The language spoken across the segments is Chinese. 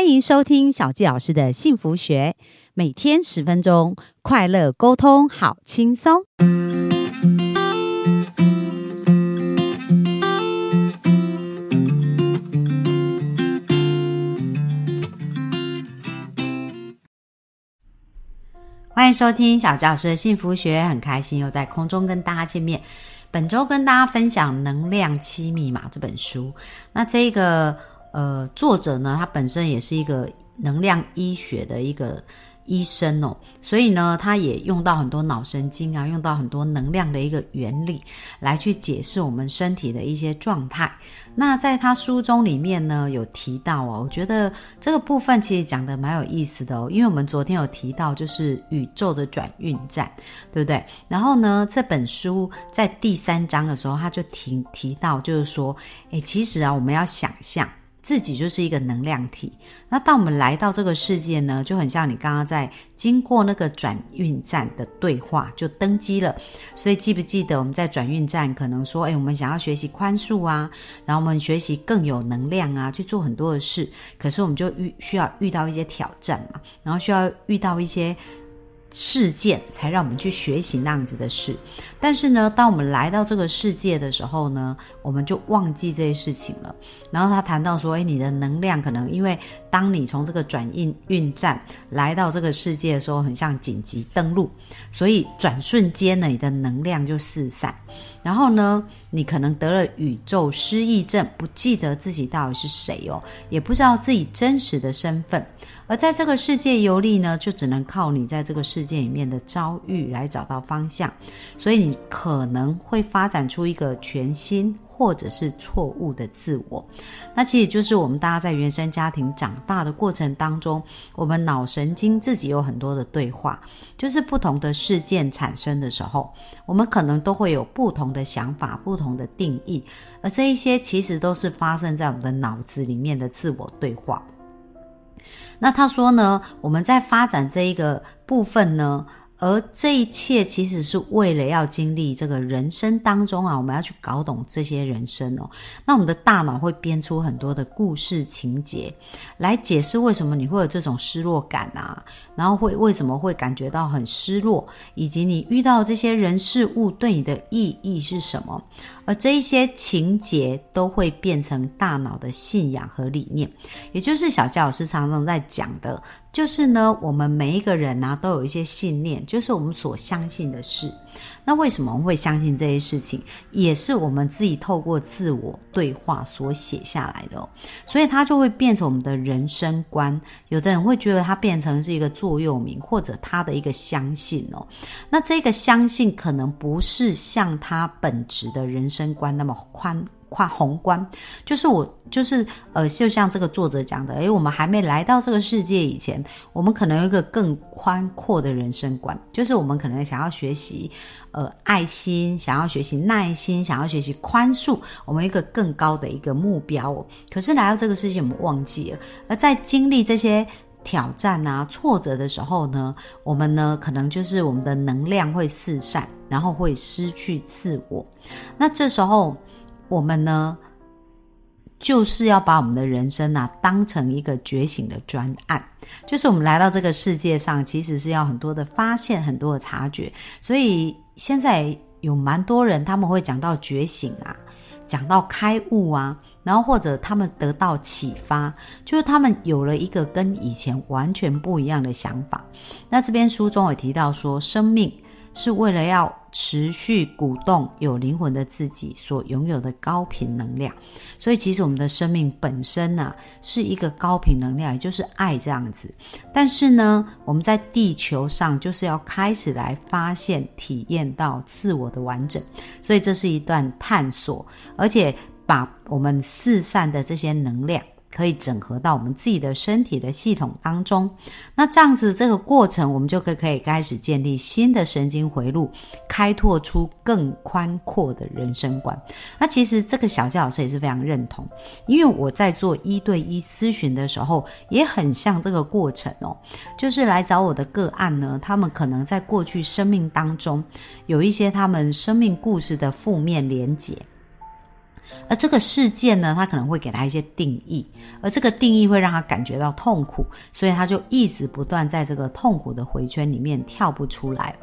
欢迎收听小纪老师的幸福学，每天十分钟，快乐沟通，好轻松。欢迎收听小教师的幸福学，很开心又在空中跟大家见面。本周跟大家分享《能量七密码》这本书。那这个呃作者呢，他本身也是一个能量医学的一个。医生哦，所以呢，他也用到很多脑神经啊，用到很多能量的一个原理来去解释我们身体的一些状态。那在他书中里面呢，有提到哦，我觉得这个部分其实讲的蛮有意思的哦，因为我们昨天有提到就是宇宙的转运站，对不对？然后呢，这本书在第三章的时候，他就提提到就是说，诶，其实啊，我们要想象。自己就是一个能量体。那当我们来到这个世界呢，就很像你刚刚在经过那个转运站的对话，就登机了。所以记不记得我们在转运站可能说，哎，我们想要学习宽恕啊，然后我们学习更有能量啊，去做很多的事。可是我们就遇需要遇到一些挑战嘛，然后需要遇到一些。事件才让我们去学习那样子的事，但是呢，当我们来到这个世界的时候呢，我们就忘记这些事情了。然后他谈到说：“诶，你的能量可能因为当你从这个转运运站来到这个世界的时候，很像紧急登陆，所以转瞬间呢，你的能量就四散。然后呢，你可能得了宇宙失忆症，不记得自己到底是谁哦，也不知道自己真实的身份。”而在这个世界游历呢，就只能靠你在这个世界里面的遭遇来找到方向，所以你可能会发展出一个全新或者是错误的自我。那其实就是我们大家在原生家庭长大的过程当中，我们脑神经自己有很多的对话，就是不同的事件产生的时候，我们可能都会有不同的想法、不同的定义，而这一些其实都是发生在我们的脑子里面的自我对话。那他说呢，我们在发展这一个部分呢。而这一切其实是为了要经历这个人生当中啊，我们要去搞懂这些人生哦。那我们的大脑会编出很多的故事情节，来解释为什么你会有这种失落感啊，然后会为什么会感觉到很失落，以及你遇到这些人事物对你的意义是什么。而这一些情节都会变成大脑的信仰和理念，也就是小佳老师常常在讲的。就是呢，我们每一个人呢都有一些信念，就是我们所相信的事。那为什么我们会相信这些事情，也是我们自己透过自我对话所写下来的。所以它就会变成我们的人生观。有的人会觉得它变成是一个座右铭，或者他的一个相信哦。那这个相信可能不是像他本质的人生观那么宽。跨宏观，就是我，就是呃，就像这个作者讲的，诶，我们还没来到这个世界以前，我们可能有一个更宽阔的人生观，就是我们可能想要学习，呃，爱心，想要学习耐心，想要学习宽恕，我们一个更高的一个目标。可是来到这个世界，我们忘记了，而在经历这些挑战啊、挫折的时候呢，我们呢，可能就是我们的能量会四散，然后会失去自我。那这时候。我们呢，就是要把我们的人生啊当成一个觉醒的专案，就是我们来到这个世界上，其实是要很多的发现，很多的察觉。所以现在有蛮多人他们会讲到觉醒啊，讲到开悟啊，然后或者他们得到启发，就是他们有了一个跟以前完全不一样的想法。那这边书中也提到说，生命。是为了要持续鼓动有灵魂的自己所拥有的高频能量，所以其实我们的生命本身呢是一个高频能量，也就是爱这样子。但是呢，我们在地球上就是要开始来发现、体验到自我的完整，所以这是一段探索，而且把我们四散的这些能量。可以整合到我们自己的身体的系统当中，那这样子这个过程，我们就可可以开始建立新的神经回路，开拓出更宽阔的人生观。那其实这个小谢老师也是非常认同，因为我在做一对一咨询的时候，也很像这个过程哦，就是来找我的个案呢，他们可能在过去生命当中有一些他们生命故事的负面连结。而这个事件呢，他可能会给他一些定义，而这个定义会让他感觉到痛苦，所以他就一直不断在这个痛苦的回圈里面跳不出来。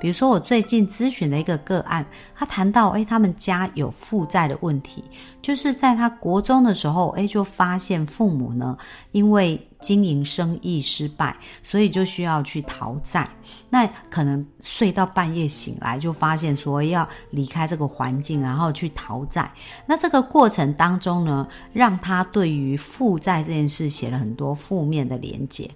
比如说，我最近咨询的一个个案，他谈到，诶，他们家有负债的问题，就是在他国中的时候，诶，就发现父母呢，因为经营生意失败，所以就需要去逃债。那可能睡到半夜醒来，就发现说要离开这个环境，然后去逃债。那这个过程当中呢，让他对于负债这件事写了很多负面的连结。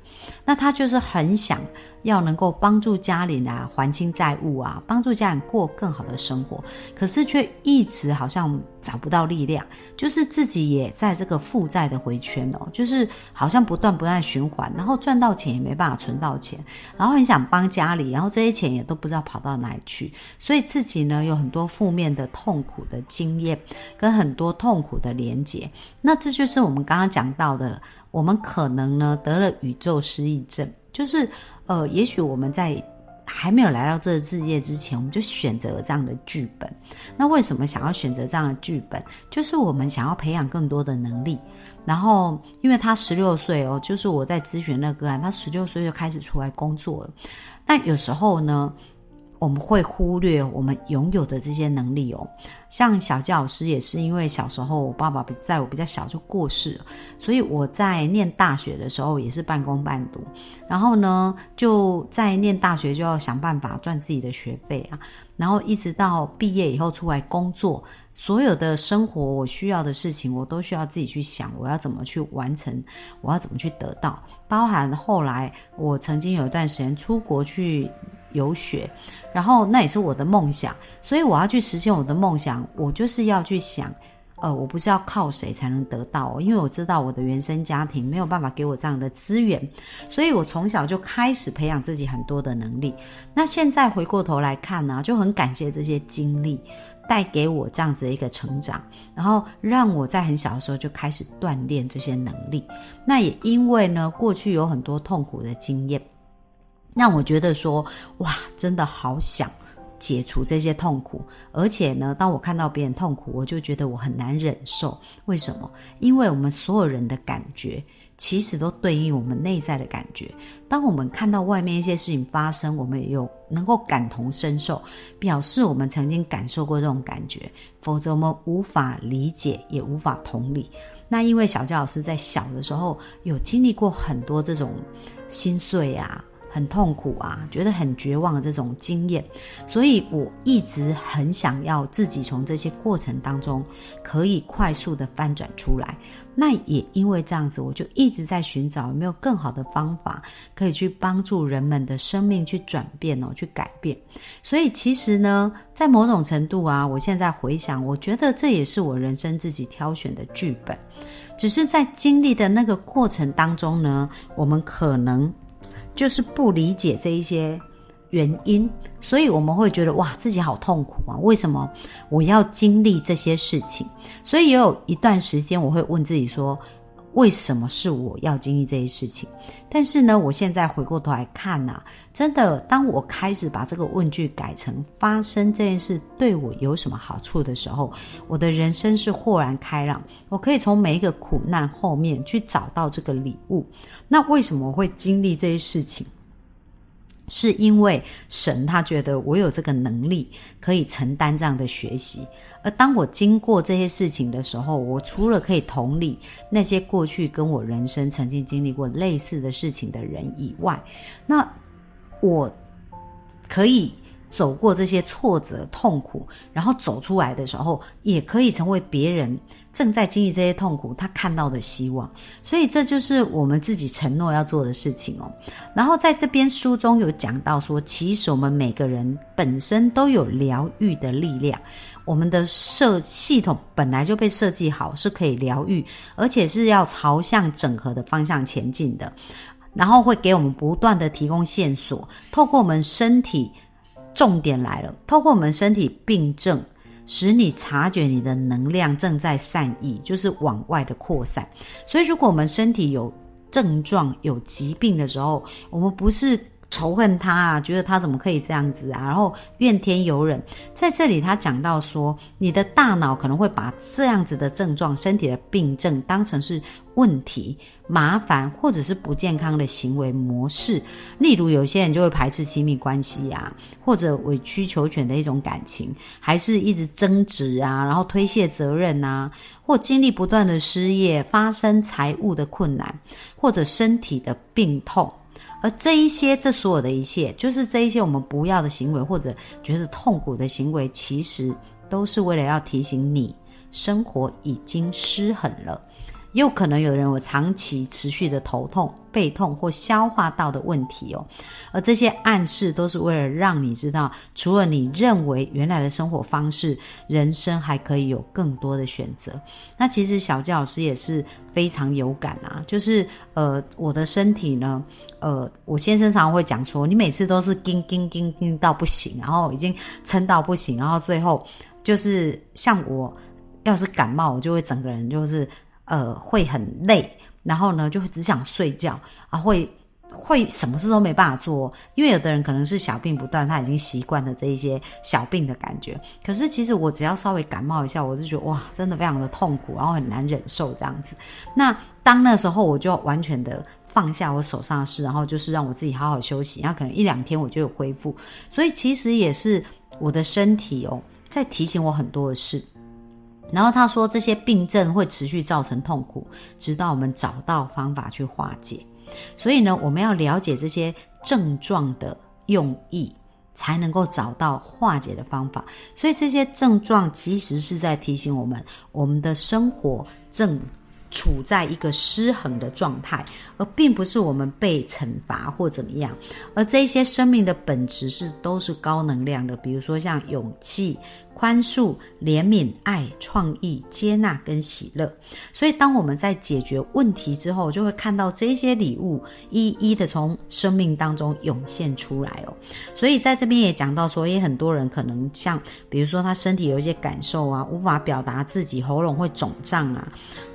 那他就是很想要能够帮助家里啊还清债务啊，帮助家人过更好的生活，可是却一直好像找不到力量，就是自己也在这个负债的回圈哦，就是好像不断不断循环，然后赚到钱也没办法存到钱，然后很想帮家里，然后这些钱也都不知道跑到哪里去，所以自己呢有很多负面的痛苦的经验，跟很多痛苦的连结，那这就是我们刚刚讲到的。我们可能呢得了宇宙失忆症，就是呃，也许我们在还没有来到这个世界之前，我们就选择了这样的剧本。那为什么想要选择这样的剧本？就是我们想要培养更多的能力。然后，因为他十六岁哦，就是我在咨询那个案，他十六岁就开始出来工作了。但有时候呢。我们会忽略我们拥有的这些能力哦，像小教老师也是因为小时候我爸爸在我比较小就过世，所以我在念大学的时候也是半工半读，然后呢就在念大学就要想办法赚自己的学费啊，然后一直到毕业以后出来工作，所有的生活我需要的事情我都需要自己去想，我要怎么去完成，我要怎么去得到，包含后来我曾经有一段时间出国去。游学，然后那也是我的梦想，所以我要去实现我的梦想。我就是要去想，呃，我不是要靠谁才能得到，哦因为我知道我的原生家庭没有办法给我这样的资源，所以我从小就开始培养自己很多的能力。那现在回过头来看呢，就很感谢这些经历带给我这样子的一个成长，然后让我在很小的时候就开始锻炼这些能力。那也因为呢，过去有很多痛苦的经验。让我觉得说，哇，真的好想解除这些痛苦，而且呢，当我看到别人痛苦，我就觉得我很难忍受。为什么？因为我们所有人的感觉，其实都对应我们内在的感觉。当我们看到外面一些事情发生，我们有能够感同身受，表示我们曾经感受过这种感觉，否则我们无法理解，也无法同理。那因为小教老师在小的时候有经历过很多这种心碎啊。很痛苦啊，觉得很绝望的这种经验，所以我一直很想要自己从这些过程当中可以快速的翻转出来。那也因为这样子，我就一直在寻找有没有更好的方法可以去帮助人们的生命去转变哦，去改变。所以其实呢，在某种程度啊，我现在回想，我觉得这也是我人生自己挑选的剧本，只是在经历的那个过程当中呢，我们可能。就是不理解这一些原因，所以我们会觉得哇，自己好痛苦啊！为什么我要经历这些事情？所以也有一段时间，我会问自己说，为什么是我要经历这些事情？但是呢，我现在回过头来看呐，真的，当我开始把这个问句改成“发生这件事对我有什么好处”的时候，我的人生是豁然开朗。我可以从每一个苦难后面去找到这个礼物。那为什么会经历这些事情？是因为神他觉得我有这个能力可以承担这样的学习。而当我经过这些事情的时候，我除了可以同理那些过去跟我人生曾经经历过类似的事情的人以外，那我可以走过这些挫折、痛苦，然后走出来的时候，也可以成为别人。正在经历这些痛苦，他看到的希望，所以这就是我们自己承诺要做的事情哦。然后在这边书中有讲到说，其实我们每个人本身都有疗愈的力量，我们的设系统本来就被设计好是可以疗愈，而且是要朝向整合的方向前进的。然后会给我们不断的提供线索，透过我们身体，重点来了，透过我们身体病症。使你察觉你的能量正在散逸，就是往外的扩散。所以，如果我们身体有症状、有疾病的时候，我们不是仇恨他啊，觉得他怎么可以这样子啊，然后怨天尤人。在这里，他讲到说，你的大脑可能会把这样子的症状、身体的病症当成是问题、麻烦或者是不健康的行为模式。例如，有些人就会排斥亲密关系啊，或者委曲求全的一种感情，还是一直争执啊，然后推卸责任啊，或经历不断的失业、发生财务的困难，或者身体的病痛。而这一些，这所有的一切，就是这一些我们不要的行为，或者觉得痛苦的行为，其实都是为了要提醒你，生活已经失衡了。也有可能有人有长期持续的头痛、背痛或消化道的问题哦，而这些暗示都是为了让你知道，除了你认为原来的生活方式，人生还可以有更多的选择。那其实小教老师也是非常有感啊，就是呃，我的身体呢，呃，我先生常会讲说，你每次都是叮叮叮叮到不行，然后已经撑到不行，然后最后就是像我要是感冒，我就会整个人就是。呃，会很累，然后呢，就会只想睡觉啊，会会什么事都没办法做，因为有的人可能是小病不断，他已经习惯了这一些小病的感觉。可是其实我只要稍微感冒一下，我就觉得哇，真的非常的痛苦，然后很难忍受这样子。那当那时候我就完全的放下我手上的事，然后就是让我自己好好休息，然后可能一两天我就有恢复。所以其实也是我的身体哦，在提醒我很多的事。然后他说，这些病症会持续造成痛苦，直到我们找到方法去化解。所以呢，我们要了解这些症状的用意，才能够找到化解的方法。所以这些症状其实是在提醒我们，我们的生活正处在一个失衡的状态，而并不是我们被惩罚或怎么样。而这些生命的本质是都是高能量的，比如说像勇气。宽恕、怜悯、爱、创意、接纳跟喜乐，所以当我们在解决问题之后，就会看到这些礼物一一的从生命当中涌现出来哦。所以在这边也讲到，所以很多人可能像，比如说他身体有一些感受啊，无法表达自己，喉咙会肿胀啊，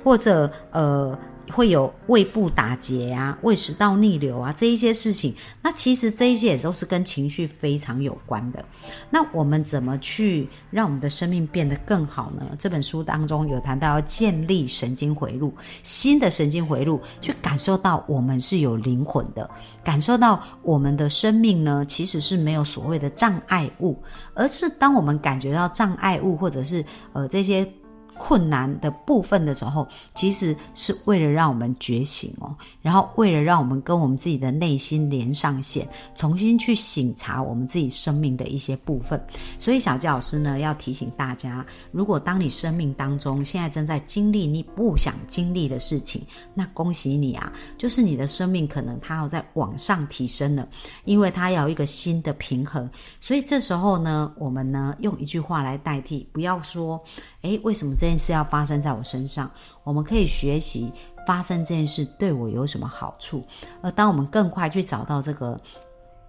或者呃。会有胃部打结啊、胃食道逆流啊这一些事情，那其实这一些也都是跟情绪非常有关的。那我们怎么去让我们的生命变得更好呢？这本书当中有谈到要建立神经回路，新的神经回路，去感受到我们是有灵魂的，感受到我们的生命呢其实是没有所谓的障碍物，而是当我们感觉到障碍物或者是呃这些。困难的部分的时候，其实是为了让我们觉醒哦，然后为了让我们跟我们自己的内心连上线，重新去醒察我们自己生命的一些部分。所以小纪老师呢，要提醒大家，如果当你生命当中现在正在经历你不想经历的事情，那恭喜你啊，就是你的生命可能它要在往上提升了，因为它要一个新的平衡。所以这时候呢，我们呢用一句话来代替，不要说。诶，为什么这件事要发生在我身上？我们可以学习发生这件事对我有什么好处。而当我们更快去找到这个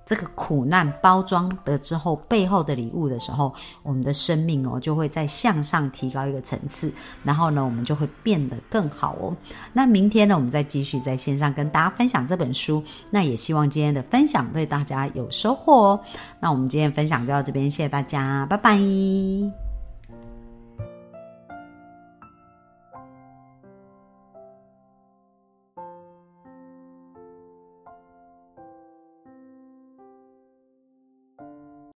这个苦难包装的之后背后的礼物的时候，我们的生命哦就会在向上提高一个层次。然后呢，我们就会变得更好哦。那明天呢，我们再继续在线上跟大家分享这本书。那也希望今天的分享对大家有收获哦。那我们今天分享就到这边，谢谢大家，拜拜。